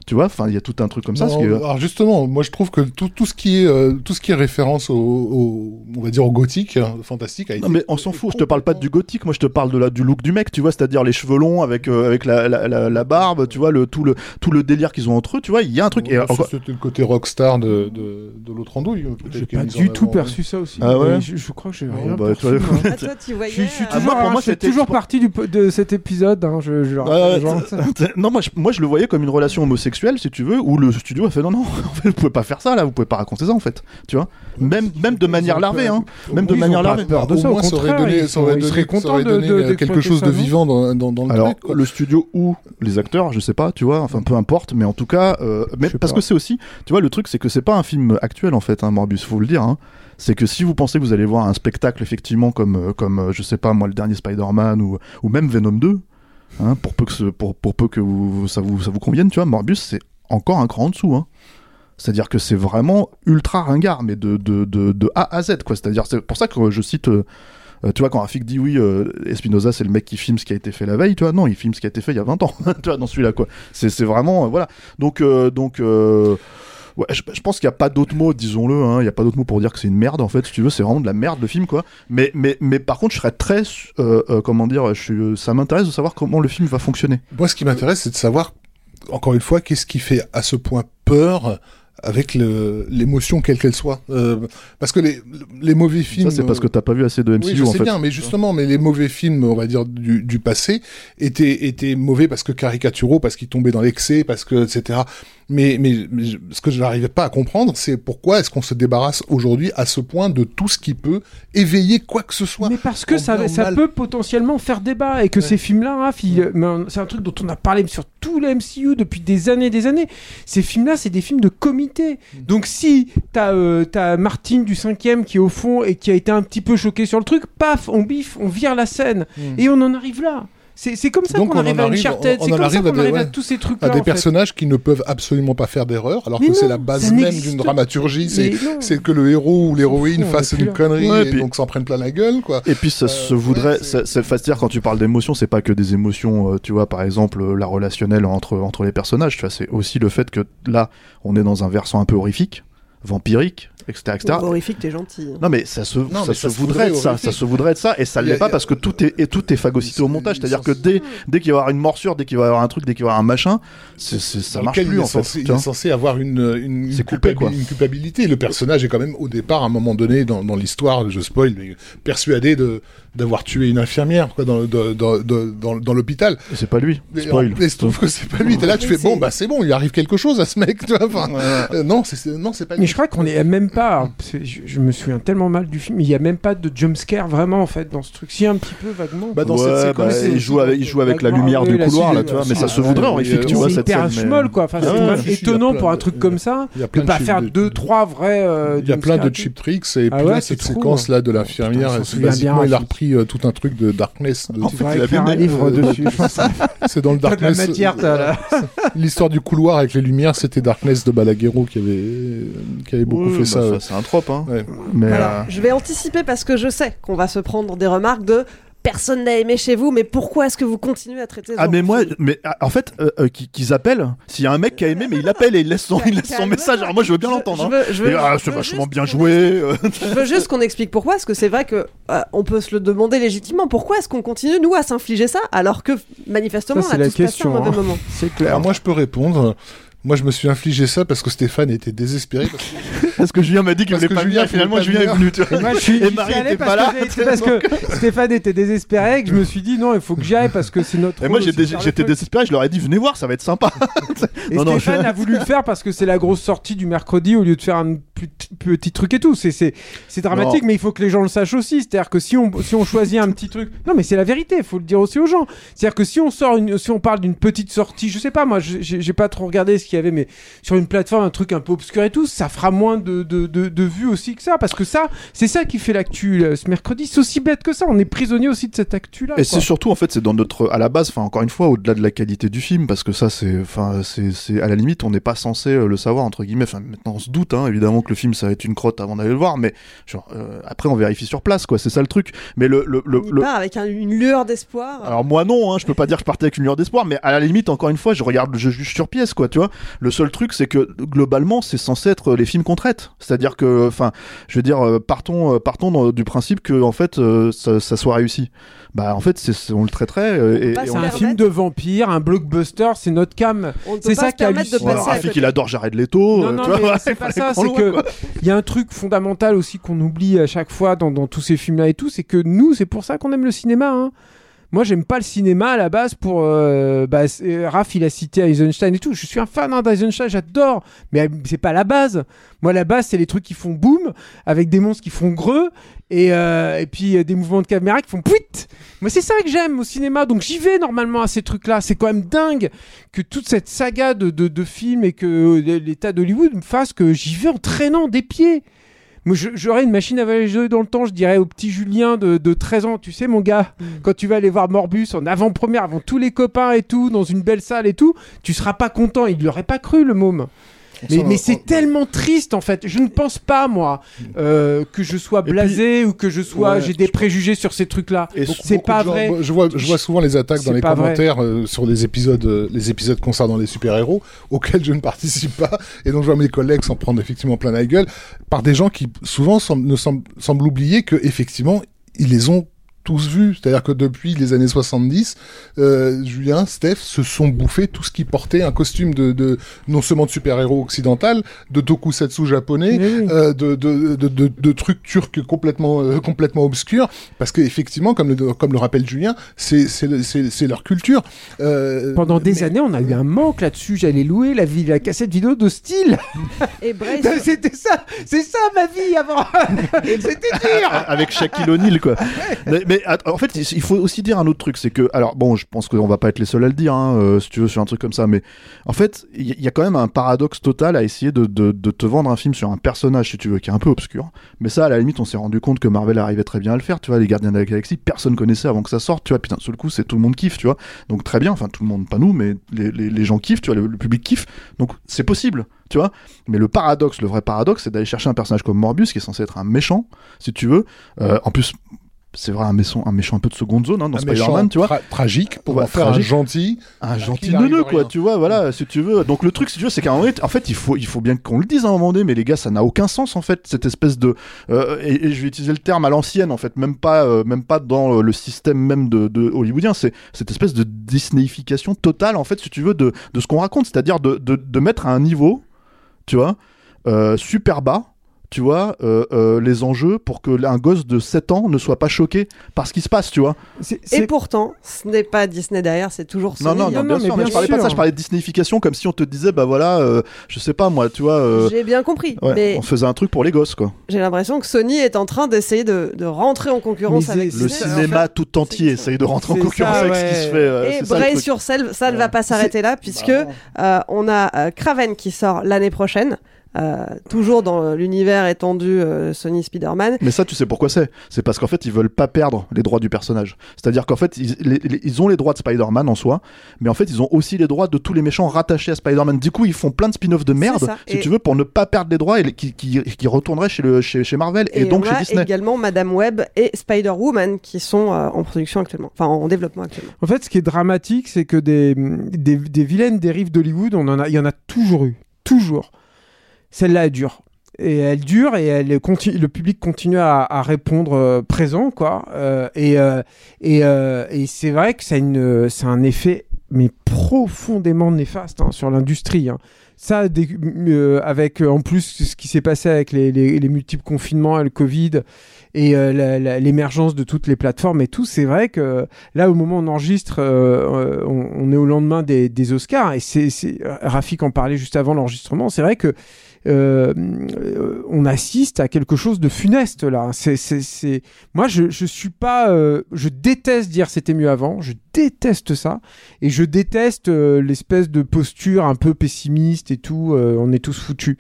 Tu vois, enfin, il y a tout un truc comme ça. Non, Alors justement, moi je trouve que tout, tout ce qui est euh, tout ce qui est référence au, au- on va dire au gothique, hein, fantastique. A été Non mais on s'en fout, je te parle pas du gothique, moi je te parle de la, du look du mec, tu vois, c'est-à-dire les cheveux longs avec, euh, avec la, la, la, la barbe, tu vois, le, tout, le, tout le délire qu'ils ont entre eux, tu vois, il y a un truc. Et Ça, encore- C'était le côté rockstar de, de, de l'autre andouille. J'ai pas du tout avant, perçu ça aussi. Ah ouais je, je crois que j'ai Bon, rien bah, perçu, toi- moi. Ah, toi, tu voyais. Je, je suis euh, Ah, toujours, moi, c'était- toujours partie du, de cet épisode. Hein, je, Ouais, genre. non, moi je, moi je le voyais comme une relation homosexuelle, si tu veux, où le studio a fait non, non, en fait, vous pouvez pas faire ça là, vous pouvez pas raconter ça en fait, tu vois. Même, même de manière larvée, hein. Même de manière larvée. peur de ça, au contraire, ça aurait donné- euh, quelque chose de vivant dans, dans, le Alors, le studio ou les acteurs, je sais pas, tu vois, enfin peu importe, mais en tout cas, euh, mais Je sais parce que c'est aussi, tu vois, le truc c'est que c'est pas un film actuel en fait, hein, Morbius, faut le dire. Hein. C'est que si vous pensez que vous allez voir un spectacle effectivement comme, euh, comme euh, je sais pas moi, le dernier Spider-Man ou, ou même Venom 2, hein, pour peu que, pour, pour peu que vous, ça, vous, ça vous convienne, tu vois, Morbius c'est encore un cran en dessous. Hein. C'est-à-dire que c'est vraiment ultra ringard, mais de, de, de, de A à Z, quoi. C'est-à-dire, c'est pour ça que je cite. euh, euh, tu vois, quand Rafik dit oui, euh, Espinoza, c'est le mec qui filme ce qui a été fait la veille, tu vois, non, il filme ce qui a été fait il y a 20 ans, tu vois, dans celui-là, quoi. C'est vraiment, euh, voilà. Donc, donc, ouais, je, pense qu'il n'y a pas d'autre mot, disons-le, hein, il n'y a pas d'autre mot pour dire que c'est une merde, en fait, si tu veux, c'est vraiment de la merde, le film, quoi. Mais, mais, mais par contre, je serais très, euh, euh, comment dire, je suis, ça m'intéresse de savoir comment le film va fonctionner. Moi, ce qui m'intéresse, c'est de savoir, encore une fois, qu'est-ce qui fait à ce point peur avec le- l'émotion quelle qu'elle soit. Euh, parce que les, les mauvais films... Ça, c'est parce que t'as pas vu assez de MCU, Oui, je en fait. bien, mais justement, mais les mauvais films, on va dire du, du passé, étaient étaient mauvais parce que caricaturaux, parce qu'ils tombaient dans l'excès, parce que etc. Mais mais, mais ce que je n'arrivais pas à comprendre, c'est pourquoi est-ce qu'on se débarrasse aujourd'hui à ce point de tout ce qui peut éveiller quoi que ce soit. Mais parce que ça, ça mal. peut potentiellement faire débat et que ces films-là, Raph, ils- mais on- c'est un truc dont on a parlé sur tout le MCU depuis des années et des années. Ces films-là, c'est des films de comité. Donc si t'as euh, Martine du cinquième qui est au fond et qui a été un petit peu choqué sur le truc, paf, on biffe, on vire la scène et on en arrive là. C'est c'est comme ça qu'on arrive à Uncharted, c'est comme ça arrive à qu'on des- arrive à tous ces trucs-là. à des en fait. personnages qui ne peuvent absolument pas faire d'erreur, alors Mais que c'est la base même d'une dramaturgie, c'est que le héros ou l'héroïne fasse une connerie Ouais, et puis- donc s'en prenne plein la gueule, quoi. Et puis ça Euh, se voudrait, c'est- c'est-à-dire quand tu parles d'émotions, c'est pas que des émotions, euh, tu vois, par exemple euh, la relationnelle entre entre les personnages, tu vois, c'est aussi le fait que là, on est dans un versant un peu horrifique, vampirique, etc., etc. Horrifique, t'es gentil. Non mais ça se, ça mais se ça se voudrait être ça, ça se voudrait être ça, et ça l'est pas a- parce que tout est, et tout est phagocyté au montage, c'est-à-dire que dès, dès qu'il va y avoir une morsure, dès qu'il va y avoir un truc, dès qu'il va y avoir un machin, ça dans marche plus il est en fait. censé, il est censé avoir une, coupé, une culpabilité. Le personnage est quand même au départ, à un moment donné, dans, dans l'histoire, je spoil, mais persuadé de d'avoir tué une infirmière quoi, dans, dans, dans, dans, dans- dans l'hôpital. Et c'est pas lui. Spoil. en- que c'est pas lui. T'es là, tu fais bon, c'est- bah c'est bon, il arrive quelque chose à ce mec. Tu vois, enfin, euh, non, c'est non, c'est pas lui. Mais je crois qu'on est même pas. Je, je me souviens tellement mal du film. Il y a même pas de jumpscare vraiment en fait dans ce truc. Si un petit peu vaguement. Bah, dans Ouais, cette bah, séquence, il joue avec, il joue avec la lumière du la couloir là, tu vois, euh, mais ça si, se voudrait tu vois c'est cette hyper scène. quoi. Enfin, c'est étonnant pour un de- truc comme ça il y a de de pas faire de- deux trois vrais. euh, Il y a plein de cheap tricks et Ah puis cette séquence là de Putain, l'infirmière, il a Rafik. Euh, tout un truc de Darkness. de- a écrire bien un livre dessus. je pense. C'est dans le T'as de la Darkness. matière, t'as la- L'histoire du couloir avec les lumières, c'était Darkness de Balaguerro qui avait qui avait beaucoup Oui, fait bah, ça. C'est un trope, hein. Ouais. Mais Alors, euh, je vais anticiper parce que je sais qu'on va se prendre des remarques de personne n'a aimé chez vous, mais pourquoi est-ce que vous continuez à traiter ce Ah mais moi, mais ah, en fait, euh, euh, qu'ils appellent. S'il y a un mec qui a aimé, mais il appelle et il laisse son, il laisse son message. Alors moi, je veux bien l'entendre. je hein. veux- je veux- Et, ah, je c'est vachement juste bien qu'on joué. Je veux juste qu'on explique pourquoi, parce que c'est vrai que euh, on peut se le demander légitimement. Pourquoi est-ce qu'on continue nous à s'infliger ça alors que manifestement Ça, a la un question, mauvais hein. moment. C'est clair. Alors moi je peux répondre Moi, je me suis infligé ça parce que Stéphane était désespéré. Parce que, Parce que Julien m'a dit qu'il voulait que pas Julien venir, finalement Julien est venu. tu vois. Et moi, je suis, Et j'y Marie était parce pas là. que parce que Stéphane était désespéré et que je me suis dit non, il faut que j'y aille parce que c'est notre. Et moi j'étais désespéré, je leur ai dit venez voir, ça va être sympa. Et Non, non, Stéphane je- a voulu le faire parce que c'est la grosse sortie du mercredi au lieu de faire un petit, petit truc et tout. C'est dramatique, Non. mais il faut que les gens le sachent aussi. C'est-à-dire que si on si on choisit un petit truc, non mais c'est la vérité, il faut le dire aussi aux gens. C'est-à-dire que si on sort une, si on parle d'une petite sortie, je sais pas, moi j'ai pas trop regardé ce qu'il y avait, mais sur une plateforme un truc un peu obscur et tout, ça fera moins de de, de, de vues aussi que ça, parce que ça c'est ça qui fait l'actu euh, ce mercredi. C'est aussi bête que ça. On est prisonnier aussi de cette actu là. Et c'est surtout en fait c'est dans notre à la base enfin encore une fois au-delà de la qualité du film parce que ça c'est enfin c'est à la limite on n'est pas censé euh, le savoir entre guillemets enfin maintenant on se doute hein, évidemment que le film ça va être une crotte avant d'aller le voir mais genre euh, après on vérifie sur place quoi c'est ça le truc mais le le, le, Il le- part avec un- une lueur d'espoir. alors moi non, hein, je peux pas dire que je partais avec une lueur d'espoir, mais à la limite encore une fois, je regarde, je juge sur pièce quoi, tu vois. Le seul truc c'est que globalement c'est censé être les films qu'on traite, c'est-à-dire que, enfin, je veux dire, euh, partons, euh, partons dans- du principe que en fait euh, ça, ça soit réussi. Bah en fait c'est, on le traiterait euh, et, et on- un film de vampire, un blockbuster, c'est notre cam. C'est ça qui Rafik côté. il adore Jared Leto, Non, euh, non, tu vois, c'est il pas ça, c'est que il y a un truc fondamental aussi qu'on oublie à chaque fois dans, dans tous ces films-là et tout, c'est que nous, c'est pour ça qu'on aime le cinéma. Hein. Moi, j'aime pas le cinéma à la base pour. euh, bah, c'est- Raph, il a cité Eisenstein et tout. Je suis un fan hein, d'Eisenstein, j'adore. Mais euh, c'est pas la base. Moi, la base, c'est les trucs qui font boum, avec des monstres qui font greux, et, euh, puis euh, des mouvements de caméra qui font puit. Moi, c'est ça que j'aime au cinéma. Donc, j'y vais normalement à ces trucs-là. C'est quand même dingue que toute cette saga de, de, de films et que euh, l'état d'Hollywood me fasse que j'y vais en traînant des pieds. J'aurais une machine à voyager dans le temps, je dirais au petit Julien de, de 13 ans, tu sais, mon gars, quand tu vas aller voir Morbus en avant-première, avant tous les copains et tout, dans une belle salle et tout, tu seras pas content. Il l'aurait pas cru, le môme. Mais, c'est tellement triste en fait. Je ne pense pas moi euh, que je sois puis- blasé ou que je sois Ouais, j'ai des préjugés sur ces trucs-là. C'est pas gens- vrai. Je vois, je vois souvent les attaques dans les commentaires euh, sur les épisodes, euh, les épisodes concernant les super-héros auxquels je ne participe pas, et donc je vois mes collègues s'en prendre effectivement plein la gueule par des gens qui souvent semblent, ne semblent, semblent oublier que effectivement ils les ont tous c'est-à-dire que depuis les années 70, euh, Julien, Steph se sont bouffés tout ce qui portait un costume de, de non seulement de super-héros occidental, de tokusatsu japonais, oui. euh, de, de, de, de, de trucs turcs complètement, euh, complètement obscurs, parce qu'effectivement, comme le, comme le rappelle Julien, c'est, c'est, le- c'est, c'est leur culture. Euh, Pendant des mais- années, on a eu un manque là-dessus. J'allais louer la, cassette vidéo de style. Et Brace, C'était ça, c'est ça ma vie avant. C'était dur. avec Shaquille O'Neal quoi. mais, mais, en fait, il faut aussi dire un autre truc, c'est que alors bon, je pense qu'on va pas être les seuls à le dire, hein, euh, si tu veux sur un truc comme ça, mais en fait, il y, a quand même un paradoxe total à essayer de, de, de te vendre un film sur un personnage, si tu veux, qui est un peu obscur. Mais ça, à la limite, on s'est rendu compte que Marvel arrivait très bien à le faire. Tu vois, les Gardiens de la Galaxie, personne connaissait avant que ça sorte. Tu vois, putain, sur le coup, c'est tout le monde kiffe, tu vois. Donc très bien, enfin tout le monde, pas nous, mais les gens kiffent, tu vois, le, le public kiffe. Donc c'est possible, tu vois. Mais le paradoxe, le vrai paradoxe, c'est d'aller chercher un personnage comme Morbius, qui est censé être un méchant, si tu veux. Euh, en plus, c'est vrai, un méchant, un méchant un peu de seconde zone, hein, dans Spider-Man, tu vois. tra- tragique pour Ouais, en faire tragique. un gentil. Un gentil neuneu, quoi, rien. tu vois, voilà, si tu veux. Donc le truc, si tu veux, c'est qu'à un moment, en fait, il faut, il faut bien qu'on le dise à un moment donné, mais les gars, ça n'a aucun sens, en fait, cette espèce de, euh, et, et je vais utiliser le terme à l'ancienne, en fait, même pas, euh, même pas dans euh, le système même de, de hollywoodien, c'est cette espèce de Disneyification totale, en fait, si tu veux, de, de ce qu'on raconte, c'est-à-dire de, de, de mettre à un niveau, tu vois, euh, super bas, tu vois, euh, euh, les enjeux pour que un gosse de 7 ans ne soit pas choqué par ce qui se passe, tu vois. C'est- Et pourtant, ce n'est pas Disney derrière, c'est toujours Non, Sony. non, hein. non, non, bien mais sûr, mais bien je parlais pas de ça, je parlais de Disneyification comme si on te disait, bah voilà, euh, je sais pas moi, tu vois, euh, J'ai bien compris, ouais, mais on faisait un truc pour les gosses, quoi. j'ai l'impression que Sony est en train d'essayer de, de rentrer en concurrence Mais avec Le Disney. cinéma En fait. tout entier essaye de rentrer en concurrence ça, avec ce qui se fait. euh, Et Bray sur Selve, ça ne va pas s'arrêter là, puisque euh, on a Kraven qui sort l'année prochaine, euh, toujours dans l'univers étendu euh, Sony Spider-Man. Mais ça, tu sais pourquoi c'est? C'est parce qu'en fait, ils veulent pas perdre les droits du personnage. C'est-à-dire qu'en fait, ils, les- les- ils ont les droits de Spider-Man en soi, mais en fait, ils ont aussi les droits de tous les méchants rattachés à Spider-Man. Du coup, ils font plein de spin-offs de merde, si Et- tu veux, pour ne pas perdre les droits et les- qui, qui, qui retourneraient chez, le, chez, chez Marvel et, donc on chez a Disney. également Madame Web et Spider-Woman qui sont euh, en production actuellement, enfin en développement actuellement. En fait, ce qui est dramatique, c'est que des, des, des vilaines dérives d'Hollywood, on en a, il y en a toujours eu. Toujours. Celle-là, elle dure. Et elle dure et elle le public continue à, répondre euh, présent, quoi. Euh, et euh, et, c'est vrai que ça c'est un effet mais profondément néfaste hein, sur l'industrie. hein. Ça, avec en plus ce qui s'est passé avec les, les- les multiples confinements le Covid et l'émergence de toutes les plateformes et tout, c'est vrai que là, au moment où on enregistre, on, est au lendemain des, Oscars et c'est- Rafik en parlait juste avant l'enregistrement. C'est vrai que euh, on assiste à quelque chose de funeste là. C'est, c'est, c'est... Moi, je, je suis pas, euh, je déteste dire c'était mieux avant. Je déteste ça et je déteste euh, l'espèce de posture un peu pessimiste et tout. euh, on est tous foutus.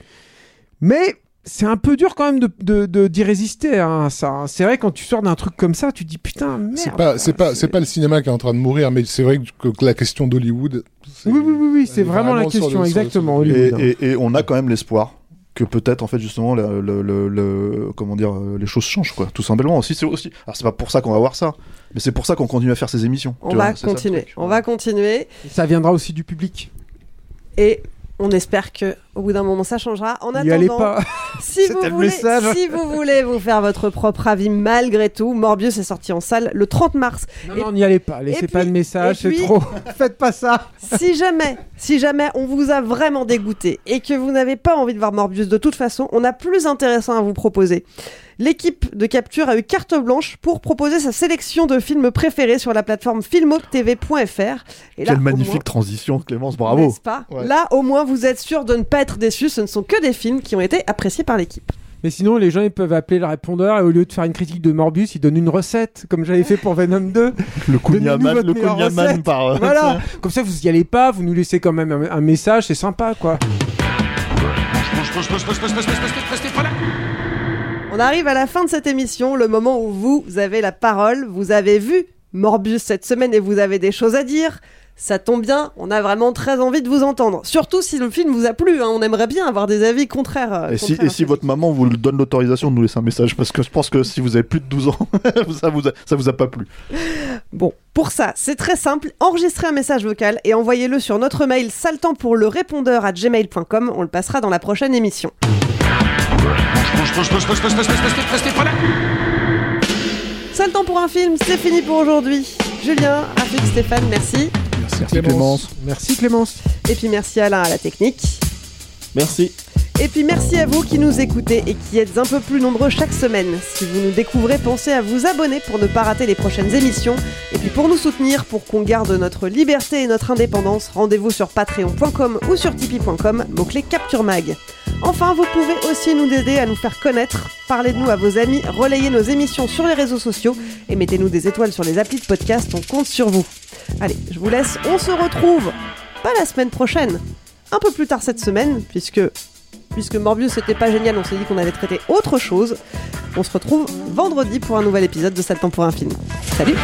Mais c'est un peu dur quand même de, de, de- d'y résister hein, ça. hein. C'est vrai quand tu sors d'un truc comme ça, tu te dis putain merde. C'est pas, c'est pas, c'est pas le cinéma qui est en train de mourir, mais c'est vrai que, que la question d'Hollywood. Oui oui oui, oui c'est vraiment la question le- exactement. Et, hein. et- et on a quand même l'espoir que peut-être en fait justement le, le- le- le- comment dire les choses changent quoi tout simplement aussi c'est aussi alors c'est pas pour ça qu'on va voir ça mais c'est pour ça qu'on continue à faire ces émissions On tu va vois, ça continuer. On va continuer. Ça viendra aussi du public. Et on espère que au bout d'un moment ça changera. En attendant, pas. si vous voulez, message. si vous voulez vous faire votre propre avis malgré tout, Morbius est sorti en salle le 30 mars. Non, Et- non, n'y allez pas. Laissez pas de message, c'est trop. Faites pas ça. si jamais, si jamais on vous a vraiment dégoûté et que vous n'avez pas envie de voir Morbius de toute façon, on a plus intéressant à vous proposer. L'équipe de Capture a eu carte blanche pour proposer sa sélection de films préférés sur la plateforme filmotv.fr. Et quelle magnifique moins- transition Clémence bravo N'est-ce pas? Ouais. Là, au moins, vous êtes sûr de ne pas être déçus. Ce ne sont que des films qui ont été appréciés par l'équipe. Mais sinon, les gens ils peuvent appeler le répondeur et au lieu de faire une critique de Morbius, ils donnent une recette, comme j'avais fait pour Venom 2. le Kunyaman le Kunyaman recette. par euh, Voilà. Comme ça, vous y allez pas, vous nous laissez quand même un, un message, c'est sympa quoi. On arrive à la fin de cette émission, le moment où vous avez la parole. Vous avez vu Morbius cette semaine et vous avez des choses à dire. Ça tombe bien, on a vraiment très envie de vous entendre. Surtout si le film vous a plu, hein, on aimerait bien avoir des avis contraires. euh, et si, contraires et à si celui-ci. votre maman vous donne l'autorisation de nous laisser un message parce que je pense que si vous avez plus de 12 ans ça vous a, ça vous a pas plu Bon, pour ça, c'est très simple. Enregistrez un message vocal et envoyez-le sur notre mail saltant pour le répondeur à gmail.com. On le passera dans la prochaine émission. Saltant pour un film, c'est fini pour aujourd'hui. Julien, Rafik, Stéphane, merci. merci Clémence Merci Clémence. Et puis merci Alain à la technique. Merci. Et puis merci à vous qui nous écoutez et qui êtes un peu plus nombreux chaque semaine. Si vous nous découvrez, pensez à vous abonner pour ne pas rater les prochaines émissions. Et puis pour nous soutenir, pour qu'on garde notre liberté et notre indépendance, rendez-vous sur patreon.com ou sur tipeee.com, mot-clé Capture Mag. Enfin, vous pouvez aussi nous aider à nous faire connaître. Parlez de nous à vos amis, relayez nos émissions sur les réseaux sociaux et mettez-nous des étoiles sur les applis de podcast, on compte sur vous. Allez, je vous laisse, on se retrouve pas la semaine prochaine, un peu plus tard cette semaine, puisque puisque Morbius c'était pas génial, on s'est dit qu'on allait traiter autre chose. On se retrouve vendredi pour un nouvel épisode de 7 ans pour un film. Salut